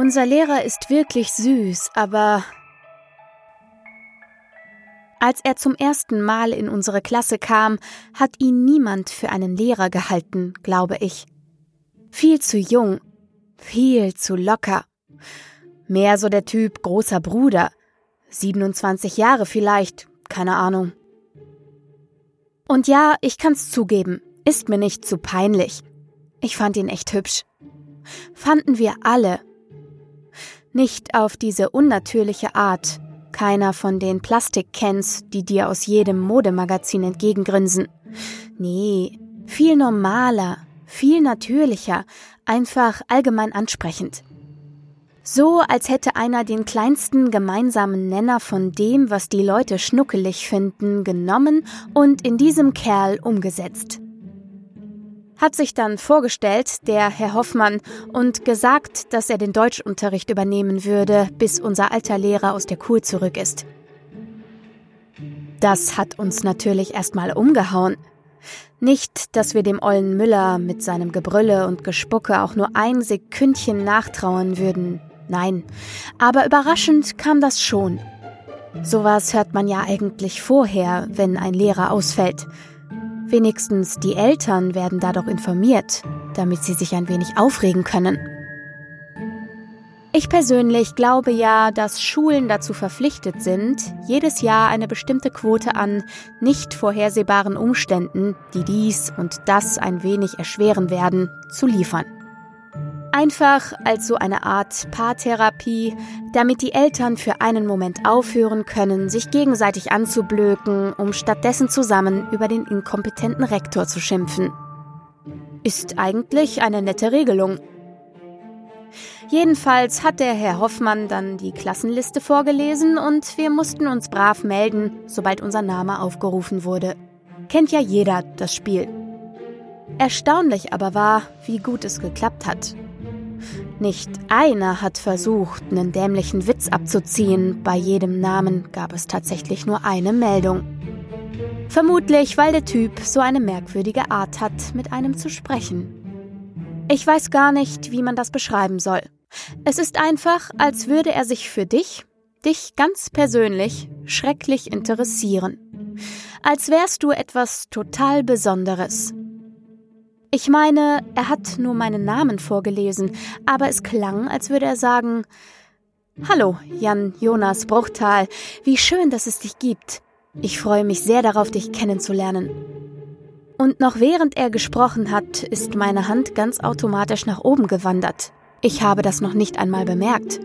Unser Lehrer ist wirklich süß, aber als er zum ersten Mal in unsere Klasse kam, hat ihn niemand für einen Lehrer gehalten, glaube ich. Viel zu jung, viel zu locker. Mehr so der Typ großer Bruder. 27 Jahre vielleicht, keine Ahnung. Und ja, ich kann's zugeben, ist mir nicht zu peinlich. Ich fand ihn echt hübsch. Fanden wir alle. Nicht auf diese unnatürliche Art. Keiner von den Plastikcans, die dir aus jedem Modemagazin entgegengrinsen. Nee, viel normaler, viel natürlicher, einfach allgemein ansprechend. So, als hätte einer den kleinsten gemeinsamen Nenner von dem, was die Leute schnuckelig finden, genommen und in diesem Kerl umgesetzt. Hat sich dann vorgestellt, der Herr Hoffmann, und gesagt, dass er den Deutschunterricht übernehmen würde, bis unser alter Lehrer aus der Kur zurück ist. Das hat uns natürlich erstmal umgehauen. Nicht, dass wir dem ollen Müller mit seinem Gebrülle und Gespucke auch nur ein Sekündchen nachtrauern würden. Nein. Aber überraschend kam das schon. Sowas hört man ja eigentlich vorher, wenn ein Lehrer ausfällt. Wenigstens die Eltern werden dadurch informiert, damit sie sich ein wenig aufregen können. Ich persönlich glaube ja, dass Schulen dazu verpflichtet sind, jedes Jahr eine bestimmte Quote an nicht vorhersehbaren Umständen, die dies und das ein wenig erschweren werden, zu liefern. Einfach als so eine Art Paartherapie, damit die Eltern für einen Moment aufhören können, sich gegenseitig anzublöken, um stattdessen zusammen über den inkompetenten Rektor zu schimpfen. Ist eigentlich eine nette Regelung. Jedenfalls hat der Herr Hoffmann dann die Klassenliste vorgelesen und wir mussten uns brav melden, sobald unser Name aufgerufen wurde. Kennt ja jeder das Spiel. Erstaunlich aber war, wie gut es geklappt hat. Nicht einer hat versucht, einen dämlichen Witz abzuziehen, bei jedem Namen gab es tatsächlich nur eine Meldung. Vermutlich, weil der Typ so eine merkwürdige Art hat, mit einem zu sprechen. Ich weiß gar nicht, wie man das beschreiben soll. Es ist einfach, als würde er sich für dich, dich ganz persönlich, schrecklich interessieren. Als wärst du etwas total Besonderes, ich meine, er hat nur meinen Namen vorgelesen, aber es klang, als würde er sagen Hallo, Jan Jonas Bruchtal, wie schön, dass es dich gibt. Ich freue mich sehr darauf, dich kennenzulernen. Und noch während er gesprochen hat, ist meine Hand ganz automatisch nach oben gewandert. Ich habe das noch nicht einmal bemerkt.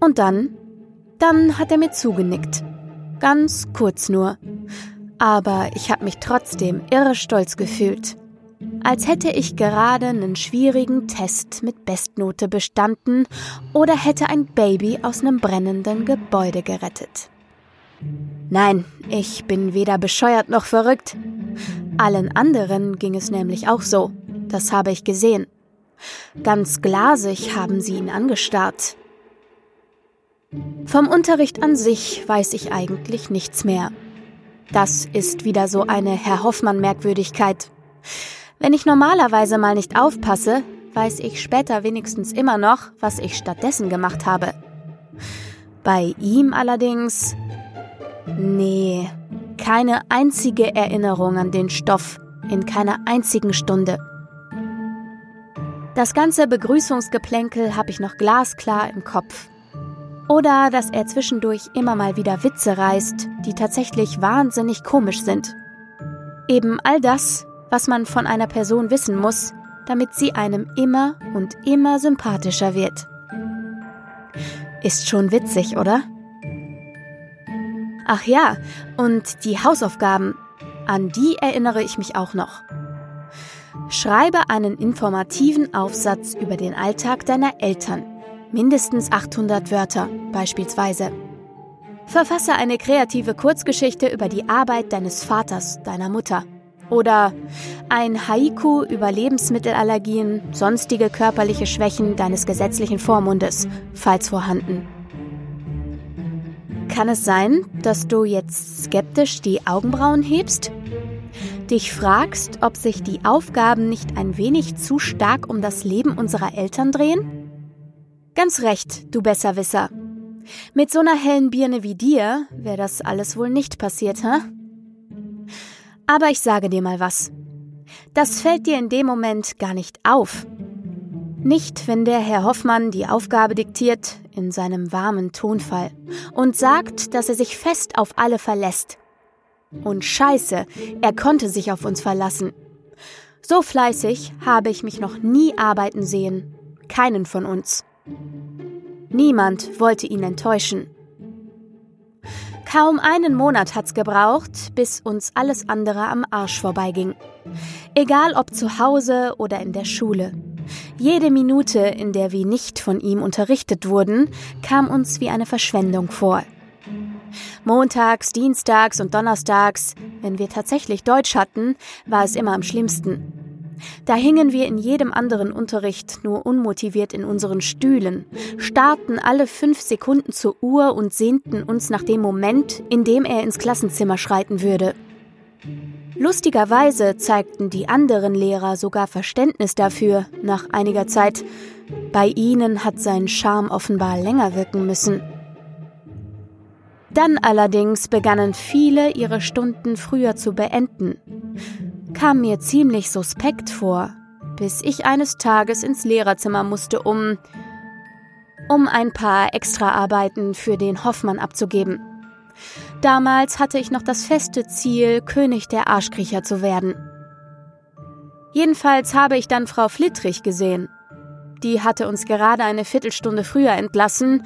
Und dann, dann hat er mir zugenickt. Ganz kurz nur. Aber ich habe mich trotzdem irre stolz gefühlt als hätte ich gerade einen schwierigen Test mit Bestnote bestanden oder hätte ein Baby aus einem brennenden Gebäude gerettet. Nein, ich bin weder bescheuert noch verrückt. Allen anderen ging es nämlich auch so. Das habe ich gesehen. Ganz glasig haben sie ihn angestarrt. Vom Unterricht an sich weiß ich eigentlich nichts mehr. Das ist wieder so eine Herr Hoffmann Merkwürdigkeit. Wenn ich normalerweise mal nicht aufpasse, weiß ich später wenigstens immer noch, was ich stattdessen gemacht habe. Bei ihm allerdings. Nee, keine einzige Erinnerung an den Stoff in keiner einzigen Stunde. Das ganze Begrüßungsgeplänkel habe ich noch glasklar im Kopf. Oder dass er zwischendurch immer mal wieder Witze reißt, die tatsächlich wahnsinnig komisch sind. Eben all das, was man von einer Person wissen muss, damit sie einem immer und immer sympathischer wird. Ist schon witzig, oder? Ach ja, und die Hausaufgaben, an die erinnere ich mich auch noch. Schreibe einen informativen Aufsatz über den Alltag deiner Eltern, mindestens 800 Wörter beispielsweise. Verfasse eine kreative Kurzgeschichte über die Arbeit deines Vaters, deiner Mutter. Oder ein Haiku über Lebensmittelallergien, sonstige körperliche Schwächen deines gesetzlichen Vormundes, falls vorhanden. Kann es sein, dass du jetzt skeptisch die Augenbrauen hebst? Dich fragst, ob sich die Aufgaben nicht ein wenig zu stark um das Leben unserer Eltern drehen? Ganz recht, du Besserwisser. Mit so einer hellen Birne wie dir wäre das alles wohl nicht passiert, hä? Aber ich sage dir mal was. Das fällt dir in dem Moment gar nicht auf. Nicht, wenn der Herr Hoffmann die Aufgabe diktiert in seinem warmen Tonfall und sagt, dass er sich fest auf alle verlässt. Und scheiße, er konnte sich auf uns verlassen. So fleißig habe ich mich noch nie arbeiten sehen. Keinen von uns. Niemand wollte ihn enttäuschen. Kaum einen Monat hat's gebraucht, bis uns alles andere am Arsch vorbeiging. Egal ob zu Hause oder in der Schule. Jede Minute, in der wir nicht von ihm unterrichtet wurden, kam uns wie eine Verschwendung vor. Montags, Dienstags und Donnerstags, wenn wir tatsächlich Deutsch hatten, war es immer am schlimmsten. Da hingen wir in jedem anderen Unterricht nur unmotiviert in unseren Stühlen, starrten alle fünf Sekunden zur Uhr und sehnten uns nach dem Moment, in dem er ins Klassenzimmer schreiten würde. Lustigerweise zeigten die anderen Lehrer sogar Verständnis dafür nach einiger Zeit. Bei ihnen hat sein Charme offenbar länger wirken müssen. Dann allerdings begannen viele ihre Stunden früher zu beenden kam mir ziemlich suspekt vor, bis ich eines Tages ins Lehrerzimmer musste, um um ein paar Extraarbeiten für den Hoffmann abzugeben. Damals hatte ich noch das feste Ziel, König der Arschkriecher zu werden. Jedenfalls habe ich dann Frau Flittrich gesehen. Die hatte uns gerade eine Viertelstunde früher entlassen,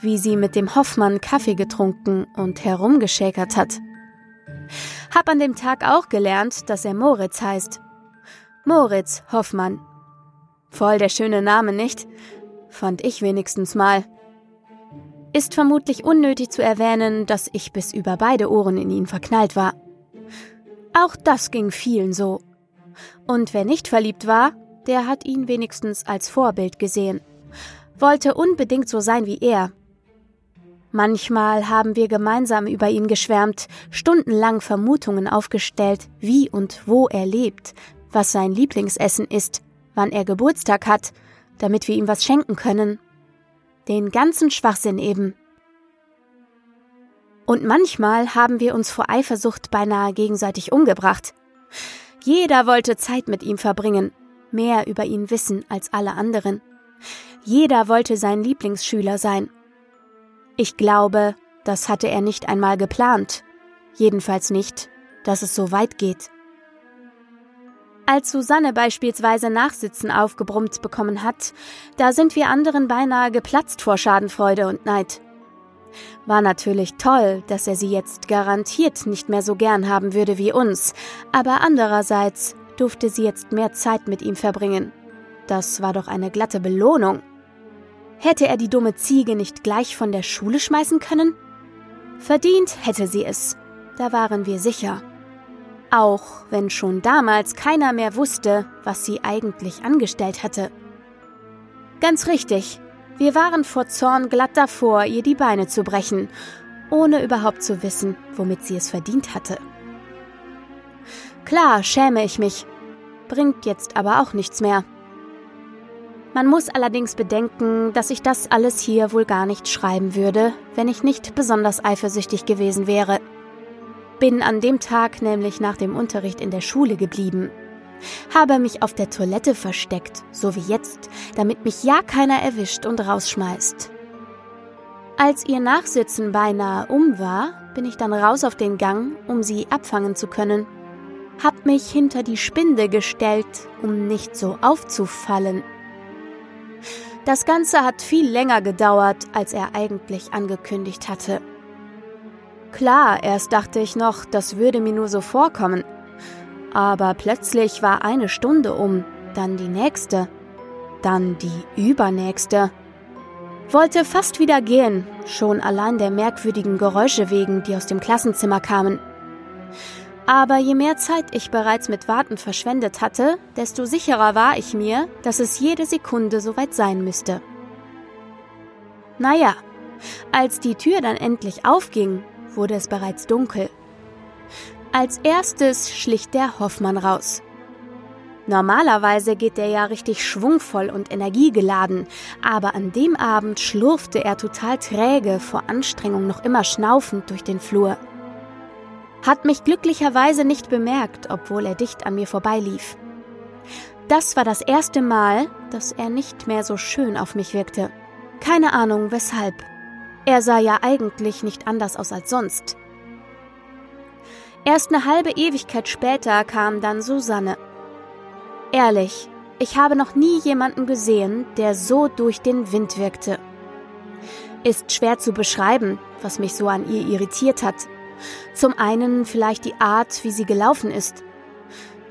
wie sie mit dem Hoffmann Kaffee getrunken und herumgeschäkert hat. Hab an dem Tag auch gelernt, dass er Moritz heißt. Moritz Hoffmann. Voll der schöne Name, nicht? Fand ich wenigstens mal. Ist vermutlich unnötig zu erwähnen, dass ich bis über beide Ohren in ihn verknallt war. Auch das ging vielen so. Und wer nicht verliebt war, der hat ihn wenigstens als Vorbild gesehen. Wollte unbedingt so sein wie er, Manchmal haben wir gemeinsam über ihn geschwärmt, stundenlang Vermutungen aufgestellt, wie und wo er lebt, was sein Lieblingsessen ist, wann er Geburtstag hat, damit wir ihm was schenken können. Den ganzen Schwachsinn eben. Und manchmal haben wir uns vor Eifersucht beinahe gegenseitig umgebracht. Jeder wollte Zeit mit ihm verbringen, mehr über ihn wissen als alle anderen. Jeder wollte sein Lieblingsschüler sein ich glaube, das hatte er nicht einmal geplant. Jedenfalls nicht, dass es so weit geht. Als Susanne beispielsweise Nachsitzen aufgebrummt bekommen hat, da sind wir anderen beinahe geplatzt vor Schadenfreude und Neid. War natürlich toll, dass er sie jetzt garantiert nicht mehr so gern haben würde wie uns, aber andererseits durfte sie jetzt mehr Zeit mit ihm verbringen. Das war doch eine glatte Belohnung. Hätte er die dumme Ziege nicht gleich von der Schule schmeißen können? Verdient hätte sie es, da waren wir sicher. Auch wenn schon damals keiner mehr wusste, was sie eigentlich angestellt hatte. Ganz richtig, wir waren vor Zorn glatt davor, ihr die Beine zu brechen, ohne überhaupt zu wissen, womit sie es verdient hatte. Klar, schäme ich mich, bringt jetzt aber auch nichts mehr. Man muss allerdings bedenken, dass ich das alles hier wohl gar nicht schreiben würde, wenn ich nicht besonders eifersüchtig gewesen wäre. Bin an dem Tag nämlich nach dem Unterricht in der Schule geblieben. Habe mich auf der Toilette versteckt, so wie jetzt, damit mich ja keiner erwischt und rausschmeißt. Als ihr Nachsitzen beinahe um war, bin ich dann raus auf den Gang, um sie abfangen zu können. Hab mich hinter die Spinde gestellt, um nicht so aufzufallen das Ganze hat viel länger gedauert, als er eigentlich angekündigt hatte. Klar, erst dachte ich noch, das würde mir nur so vorkommen. Aber plötzlich war eine Stunde um, dann die nächste, dann die übernächste. Wollte fast wieder gehen, schon allein der merkwürdigen Geräusche wegen, die aus dem Klassenzimmer kamen. Aber je mehr Zeit ich bereits mit Warten verschwendet hatte, desto sicherer war ich mir, dass es jede Sekunde soweit sein müsste. Naja, als die Tür dann endlich aufging, wurde es bereits dunkel. Als erstes schlich der Hoffmann raus. Normalerweise geht der ja richtig schwungvoll und energiegeladen, aber an dem Abend schlurfte er total träge, vor Anstrengung noch immer schnaufend durch den Flur. Hat mich glücklicherweise nicht bemerkt, obwohl er dicht an mir vorbeilief. Das war das erste Mal, dass er nicht mehr so schön auf mich wirkte. Keine Ahnung weshalb. Er sah ja eigentlich nicht anders aus als sonst. Erst eine halbe Ewigkeit später kam dann Susanne. Ehrlich, ich habe noch nie jemanden gesehen, der so durch den Wind wirkte. Ist schwer zu beschreiben, was mich so an ihr irritiert hat. Zum einen vielleicht die Art, wie sie gelaufen ist.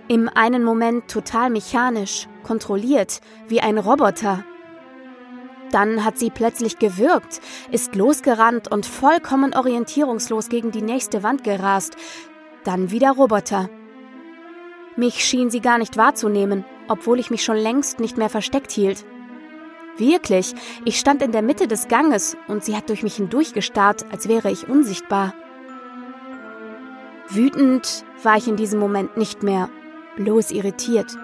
Im einen Moment total mechanisch, kontrolliert, wie ein Roboter. Dann hat sie plötzlich gewirkt, ist losgerannt und vollkommen orientierungslos gegen die nächste Wand gerast. Dann wieder Roboter. Mich schien sie gar nicht wahrzunehmen, obwohl ich mich schon längst nicht mehr versteckt hielt. Wirklich, ich stand in der Mitte des Ganges und sie hat durch mich hindurchgestarrt, als wäre ich unsichtbar. Wütend war ich in diesem Moment nicht mehr, bloß irritiert.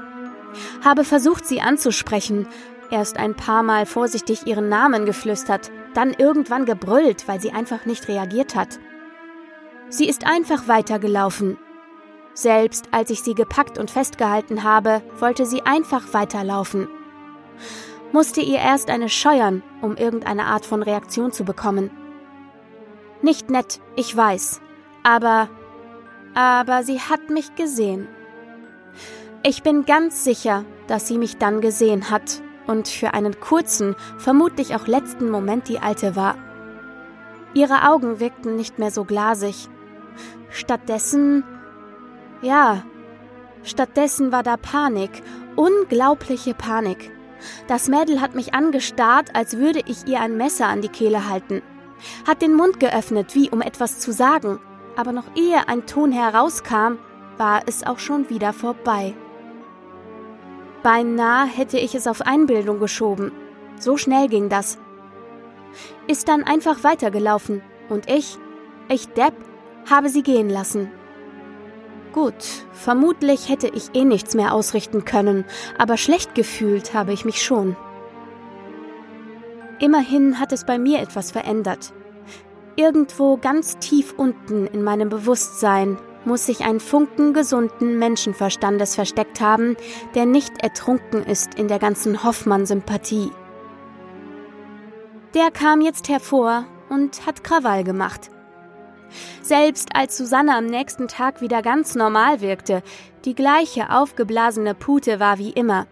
Habe versucht, sie anzusprechen, erst ein paar Mal vorsichtig ihren Namen geflüstert, dann irgendwann gebrüllt, weil sie einfach nicht reagiert hat. Sie ist einfach weitergelaufen, selbst als ich sie gepackt und festgehalten habe, wollte sie einfach weiterlaufen. Musste ihr erst eine scheuern, um irgendeine Art von Reaktion zu bekommen. Nicht nett, ich weiß, aber aber sie hat mich gesehen. Ich bin ganz sicher, dass sie mich dann gesehen hat und für einen kurzen, vermutlich auch letzten Moment die Alte war. Ihre Augen wirkten nicht mehr so glasig. Stattdessen ja, stattdessen war da Panik, unglaubliche Panik. Das Mädel hat mich angestarrt, als würde ich ihr ein Messer an die Kehle halten. Hat den Mund geöffnet, wie um etwas zu sagen, aber noch ehe ein Ton herauskam, war es auch schon wieder vorbei. Beinahe hätte ich es auf Einbildung geschoben. So schnell ging das. Ist dann einfach weitergelaufen und ich, ich Depp, habe sie gehen lassen. Gut, vermutlich hätte ich eh nichts mehr ausrichten können, aber schlecht gefühlt habe ich mich schon. Immerhin hat es bei mir etwas verändert. Irgendwo ganz tief unten in meinem Bewusstsein muss sich ein Funken gesunden Menschenverstandes versteckt haben, der nicht ertrunken ist in der ganzen Hoffmann-Sympathie. Der kam jetzt hervor und hat Krawall gemacht. Selbst als Susanne am nächsten Tag wieder ganz normal wirkte, die gleiche aufgeblasene Pute war wie immer.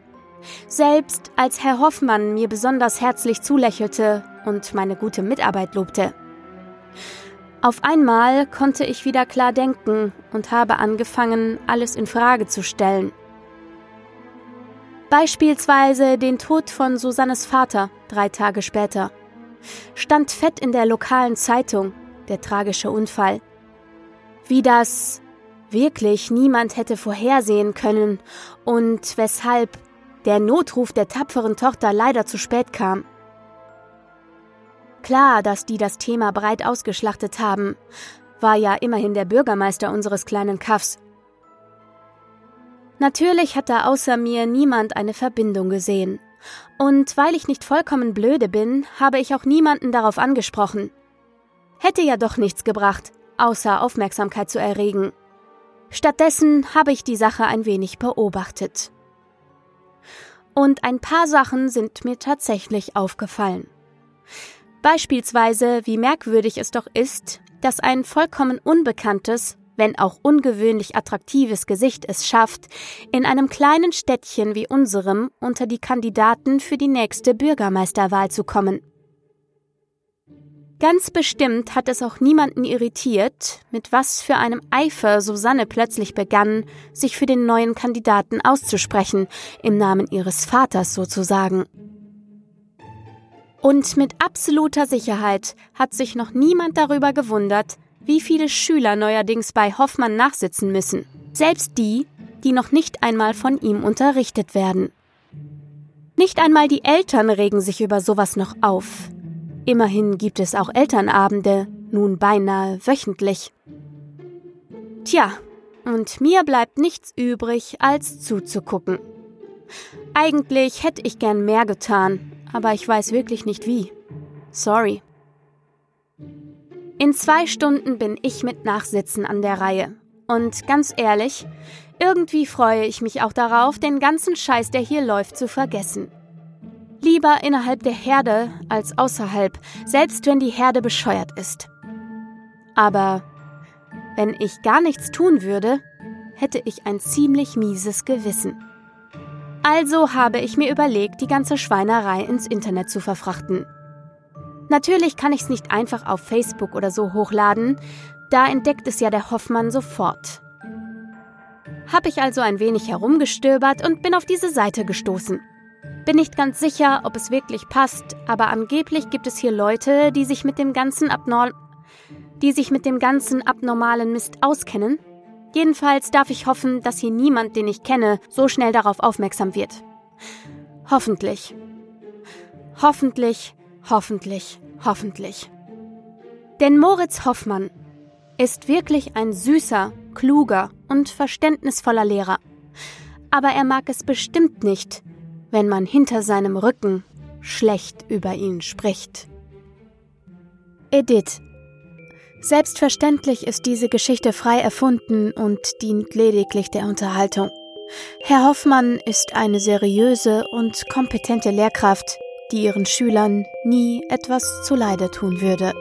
Selbst als Herr Hoffmann mir besonders herzlich zulächelte und meine gute Mitarbeit lobte. Auf einmal konnte ich wieder klar denken und habe angefangen, alles in Frage zu stellen. Beispielsweise den Tod von Susannes Vater drei Tage später. Stand fett in der lokalen Zeitung der tragische Unfall. Wie das wirklich niemand hätte vorhersehen können und weshalb der Notruf der tapferen Tochter leider zu spät kam. Klar, dass die das Thema breit ausgeschlachtet haben, war ja immerhin der Bürgermeister unseres kleinen Kaffs. Natürlich hat da außer mir niemand eine Verbindung gesehen. Und weil ich nicht vollkommen blöde bin, habe ich auch niemanden darauf angesprochen. Hätte ja doch nichts gebracht, außer Aufmerksamkeit zu erregen. Stattdessen habe ich die Sache ein wenig beobachtet. Und ein paar Sachen sind mir tatsächlich aufgefallen. Beispielsweise, wie merkwürdig es doch ist, dass ein vollkommen unbekanntes, wenn auch ungewöhnlich attraktives Gesicht es schafft, in einem kleinen Städtchen wie unserem unter die Kandidaten für die nächste Bürgermeisterwahl zu kommen. Ganz bestimmt hat es auch niemanden irritiert, mit was für einem Eifer Susanne plötzlich begann, sich für den neuen Kandidaten auszusprechen, im Namen ihres Vaters sozusagen. Und mit absoluter Sicherheit hat sich noch niemand darüber gewundert, wie viele Schüler neuerdings bei Hoffmann nachsitzen müssen, selbst die, die noch nicht einmal von ihm unterrichtet werden. Nicht einmal die Eltern regen sich über sowas noch auf, Immerhin gibt es auch Elternabende, nun beinahe wöchentlich. Tja, Und mir bleibt nichts übrig, als zuzugucken. Eigentlich hätte ich gern mehr getan, aber ich weiß wirklich nicht wie. Sorry. In zwei Stunden bin ich mit Nachsitzen an der Reihe. Und ganz ehrlich, irgendwie freue ich mich auch darauf, den ganzen Scheiß, der hier läuft, zu vergessen. Lieber innerhalb der Herde als außerhalb, selbst wenn die Herde bescheuert ist. Aber wenn ich gar nichts tun würde, hätte ich ein ziemlich mieses Gewissen. Also habe ich mir überlegt, die ganze Schweinerei ins Internet zu verfrachten. Natürlich kann ich es nicht einfach auf Facebook oder so hochladen, da entdeckt es ja der Hoffmann sofort. Hab ich also ein wenig herumgestöbert und bin auf diese Seite gestoßen. Bin nicht ganz sicher, ob es wirklich passt, aber angeblich gibt es hier Leute, die sich mit dem ganzen Abnorm die sich mit dem ganzen abnormalen Mist auskennen. Jedenfalls darf ich hoffen, dass hier niemand, den ich kenne, so schnell darauf aufmerksam wird. Hoffentlich. Hoffentlich, hoffentlich, hoffentlich. Denn Moritz Hoffmann ist wirklich ein süßer, kluger und verständnisvoller Lehrer. Aber er mag es bestimmt nicht, wenn man hinter seinem Rücken schlecht über ihn spricht. Edith. Selbstverständlich ist diese Geschichte frei erfunden und dient lediglich der Unterhaltung. Herr Hoffmann ist eine seriöse und kompetente Lehrkraft, die ihren Schülern nie etwas zuleide tun würde.